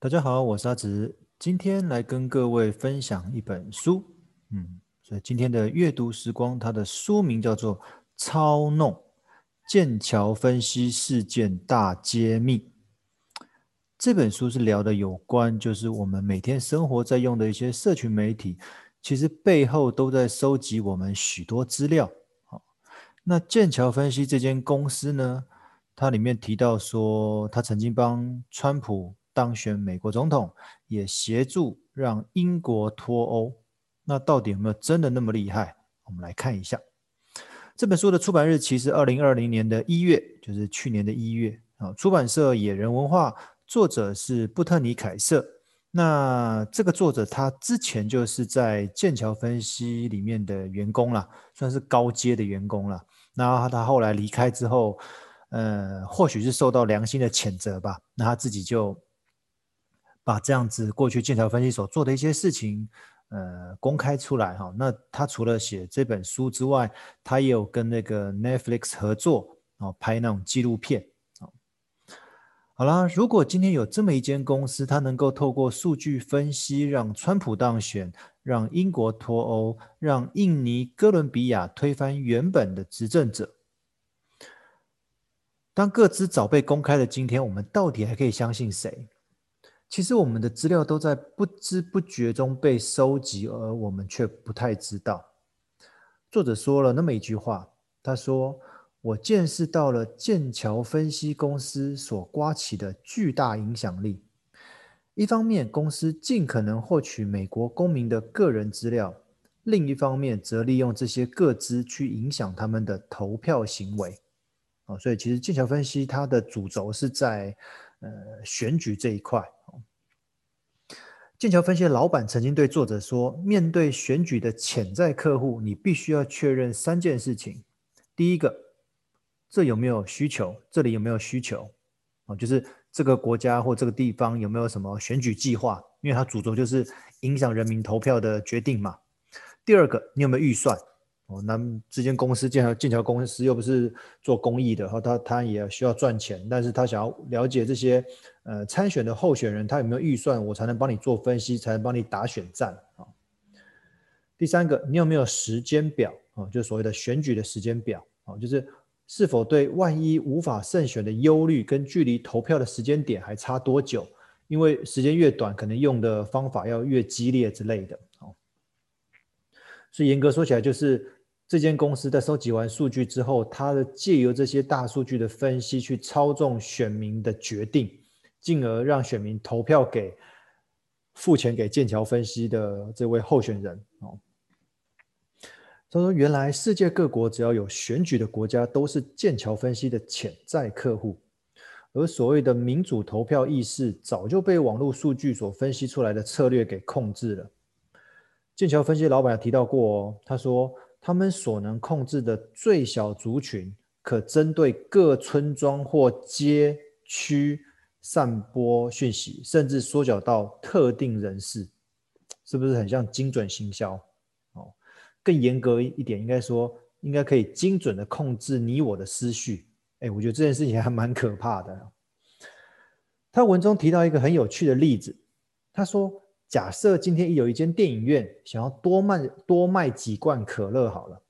大家好，我是阿直，今天来跟各位分享一本书，嗯，所以今天的阅读时光，它的书名叫做《操弄剑桥分析事件大揭秘》。这本书是聊的有关，就是我们每天生活在用的一些社群媒体，其实背后都在收集我们许多资料。好，那剑桥分析这间公司呢，它里面提到说，它曾经帮川普。当选美国总统，也协助让英国脱欧，那到底有没有真的那么厉害？我们来看一下这本书的出版日期是二零二零年的一月，就是去年的一月啊。出版社野人文化，作者是布特尼凯瑟。那这个作者他之前就是在剑桥分析里面的员工啦，算是高阶的员工了。那他后来离开之后，呃，或许是受到良心的谴责吧，那他自己就。把这样子过去剑桥分析所做的一些事情，呃，公开出来哈。那他除了写这本书之外，他也有跟那个 Netflix 合作，哦，拍那种纪录片。好啦，如果今天有这么一间公司，它能够透过数据分析，让川普当选，让英国脱欧，让印尼哥伦比亚推翻原本的执政者，当各资早被公开的今天，我们到底还可以相信谁？其实我们的资料都在不知不觉中被收集，而我们却不太知道。作者说了那么一句话，他说：“我见识到了剑桥分析公司所刮起的巨大影响力。一方面，公司尽可能获取美国公民的个人资料；另一方面，则利用这些个资去影响他们的投票行为。”哦，所以其实剑桥分析它的主轴是在呃选举这一块。剑桥分析的老板曾经对作者说：“面对选举的潜在客户，你必须要确认三件事情。第一个，这有没有需求？这里有没有需求？哦，就是这个国家或这个地方有没有什么选举计划？因为它主轴就是影响人民投票的决定嘛。第二个，你有没有预算？”哦，那这间公司剑桥剑桥公司又不是做公益的，哈，他他也需要赚钱，但是他想要了解这些呃参选的候选人，他有没有预算，我才能帮你做分析，才能帮你打选战啊。第三个，你有没有时间表啊？就所谓的选举的时间表啊，就是是否对万一无法胜选的忧虑，跟距离投票的时间点还差多久？因为时间越短，可能用的方法要越激烈之类的啊。所以严格说起来，就是。这间公司在收集完数据之后，它的借由这些大数据的分析去操纵选民的决定，进而让选民投票给付钱给剑桥分析的这位候选人。哦，他说：“原来世界各国只要有选举的国家，都是剑桥分析的潜在客户，而所谓的民主投票意识，早就被网络数据所分析出来的策略给控制了。”剑桥分析老板也提到过哦，他说。他们所能控制的最小族群，可针对各村庄或街区散播讯息，甚至缩小到特定人士，是不是很像精准行销？哦，更严格一点，应该说，应该可以精准的控制你我的思绪。哎，我觉得这件事情还蛮可怕的。他文中提到一个很有趣的例子，他说。假设今天有一间电影院想要多卖多卖几罐可乐好了，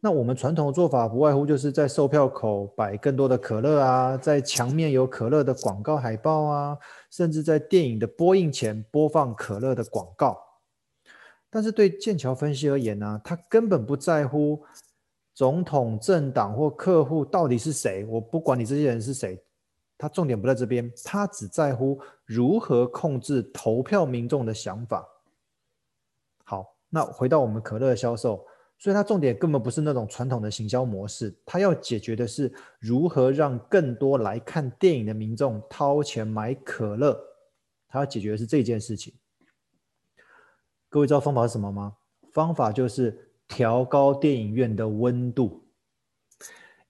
那我们传统的做法不外乎就是在售票口摆更多的可乐啊，在墙面有可乐的广告海报啊，甚至在电影的播映前播放可乐的广告。但是对剑桥分析而言呢，他根本不在乎总统、政党或客户到底是谁，我不管你这些人是谁。他重点不在这边，他只在乎如何控制投票民众的想法。好，那回到我们可乐的销售，所以他重点根本不是那种传统的行销模式，他要解决的是如何让更多来看电影的民众掏钱买可乐。他要解决的是这件事情。各位知道方法是什么吗？方法就是调高电影院的温度。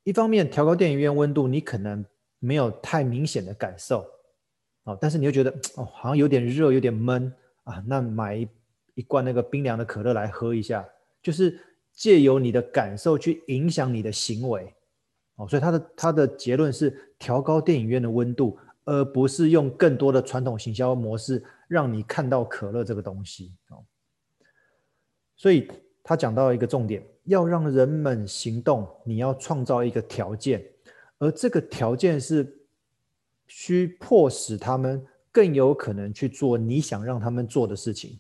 一方面调高电影院温度，你可能。没有太明显的感受，哦，但是你又觉得 哦，好像有点热，有点闷啊，那买一一罐那个冰凉的可乐来喝一下，就是借由你的感受去影响你的行为，哦，所以他的他的结论是调高电影院的温度，而不是用更多的传统行销模式让你看到可乐这个东西。哦。所以他讲到一个重点，要让人们行动，你要创造一个条件，而这个条件是需迫使他们更有可能去做你想让他们做的事情。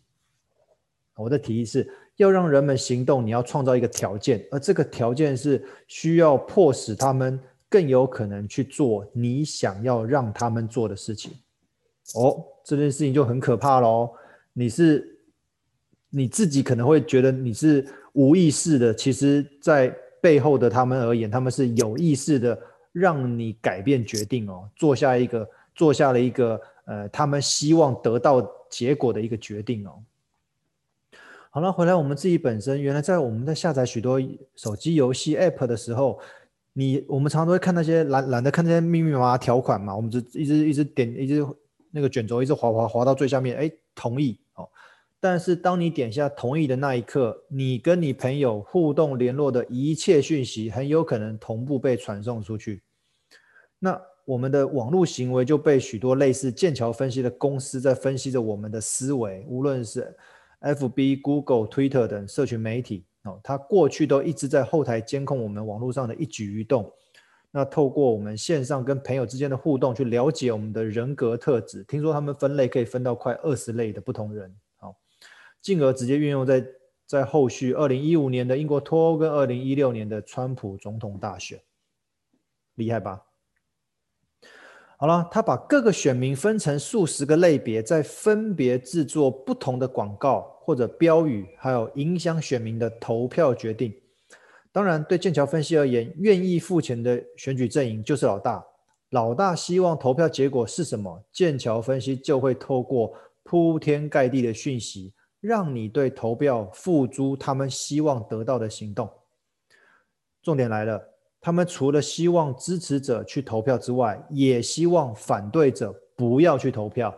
我的提议是要让人们行动，你要创造一个条件，而这个条件是需要迫使他们更有可能去做你想要让他们做的事情。哦，这件事情就很可怕喽！你是你自己可能会觉得你是无意识的，其实在背后的他们而言，他们是有意识的让你改变决定哦，做下一个做下了一个呃，他们希望得到结果的一个决定哦。好了，回来我们自己本身，原来在我们在下载许多手机游戏 App 的时候，你我们常常会看那些懒懒得看那些密密麻麻条款嘛，我们就一直一直点，一直那个卷轴一直滑滑滑到最下面，哎，同意哦。但是当你点下同意的那一刻，你跟你朋友互动联络的一切讯息，很有可能同步被传送出去。那我们的网络行为就被许多类似剑桥分析的公司在分析着我们的思维，无论是。FB、Google、Twitter 等社群媒体哦，它过去都一直在后台监控我们网络上的一举一动。那透过我们线上跟朋友之间的互动，去了解我们的人格特质。听说他们分类可以分到快二十类的不同人，进而直接运用在在后续二零一五年的英国脱欧跟二零一六年的川普总统大选，厉害吧？好了，他把各个选民分成数十个类别，再分别制作不同的广告或者标语，还有影响选民的投票决定。当然，对剑桥分析而言，愿意付钱的选举阵营就是老大。老大希望投票结果是什么，剑桥分析就会透过铺天盖地的讯息，让你对投票付诸他们希望得到的行动。重点来了。他们除了希望支持者去投票之外，也希望反对者不要去投票。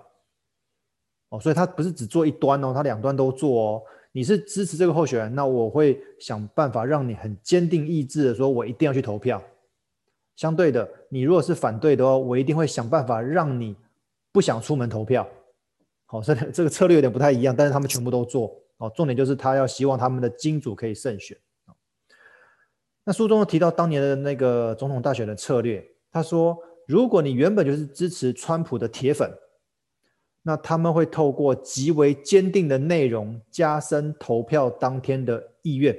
哦，所以他不是只做一端哦，他两端都做哦。你是支持这个候选人，那我会想办法让你很坚定意志的说，我一定要去投票。相对的，你如果是反对的话，我一定会想办法让你不想出门投票。好，这这个策略有点不太一样，但是他们全部都做。哦，重点就是他要希望他们的金主可以胜选。那书中提到当年的那个总统大选的策略，他说，如果你原本就是支持川普的铁粉，那他们会透过极为坚定的内容加深投票当天的意愿。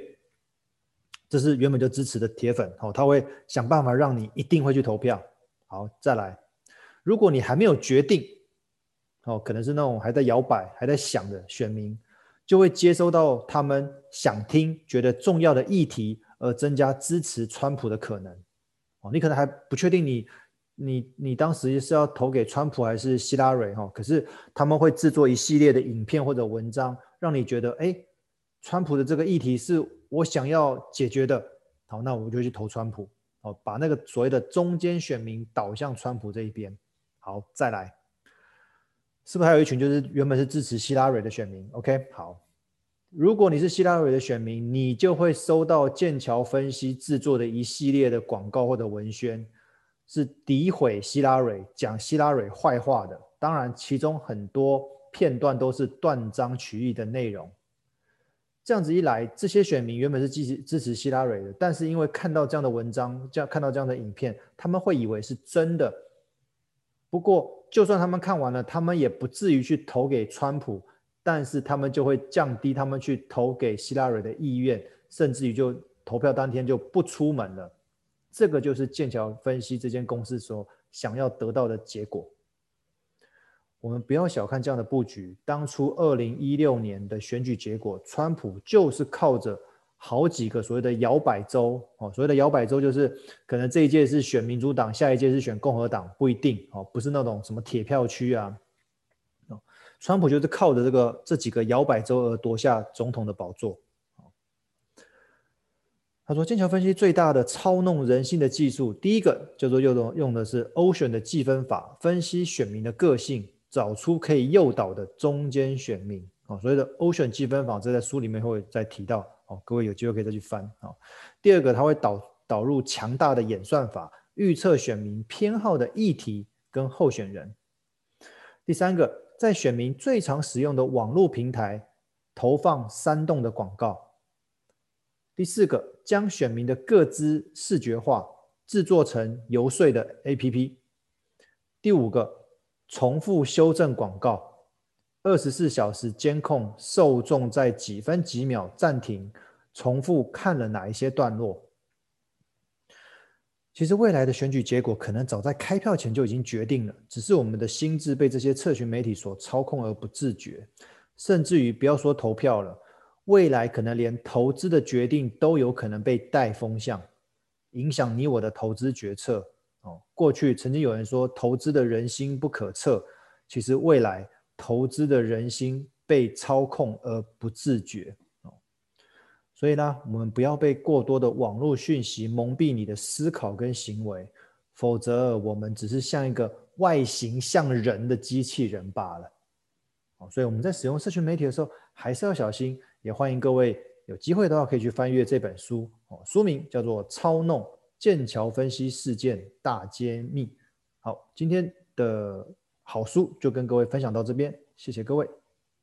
这是原本就支持的铁粉，哦，他会想办法让你一定会去投票。好，再来，如果你还没有决定，哦，可能是那种还在摇摆、还在想的选民，就会接收到他们想听、觉得重要的议题。而增加支持川普的可能，哦，你可能还不确定你你你当时是要投给川普还是希拉蕊哈，可是他们会制作一系列的影片或者文章，让你觉得哎，川普的这个议题是我想要解决的，好，那我就去投川普，哦，把那个所谓的中间选民导向川普这一边，好，再来，是不是还有一群就是原本是支持希拉蕊的选民？OK，好。如果你是希拉蕊的选民，你就会收到剑桥分析制作的一系列的广告或者文宣，是诋毁希拉蕊、讲希拉蕊坏话的。当然，其中很多片段都是断章取义的内容。这样子一来，这些选民原本是支持支持希拉蕊的，但是因为看到这样的文章，这样看到这样的影片，他们会以为是真的。不过，就算他们看完了，他们也不至于去投给川普。但是他们就会降低他们去投给希拉蕊的意愿，甚至于就投票当天就不出门了。这个就是剑桥分析这间公司所想要得到的结果。我们不要小看这样的布局。当初二零一六年的选举结果，川普就是靠着好几个所谓的摇摆州哦，所谓的摇摆州就是可能这一届是选民主党，下一届是选共和党，不一定哦，不是那种什么铁票区啊。哦川普就是靠着这个这几个摇摆州而夺下总统的宝座。他说，剑桥分析最大的操弄人心的技术，第一个叫做用用的是 Ocean 的计分法，分析选民的个性，找出可以诱导的中间选民。啊，所谓的 Ocean 计分法，这在书里面会再提到。哦，各位有机会可以再去翻。啊，第二个，它会导导入强大的演算法，预测选民偏好的议题。跟候选人。第三个，在选民最常使用的网络平台投放煽动的广告。第四个，将选民的个资视觉化，制作成游说的 APP。第五个，重复修正广告，二十四小时监控受众在几分几秒暂停，重复看了哪一些段落。其实未来的选举结果可能早在开票前就已经决定了，只是我们的心智被这些社群媒体所操控而不自觉，甚至于不要说投票了。未来可能连投资的决定都有可能被带风向，影响你我的投资决策。哦，过去曾经有人说投资的人心不可测，其实未来投资的人心被操控而不自觉。所以呢，我们不要被过多的网络讯息蒙蔽你的思考跟行为，否则我们只是像一个外形像人的机器人罢了。哦，所以我们在使用社群媒体的时候，还是要小心。也欢迎各位有机会的话，可以去翻阅这本书哦。书名叫做《操弄剑桥分析事件大揭秘》。好，今天的好书就跟各位分享到这边，谢谢各位。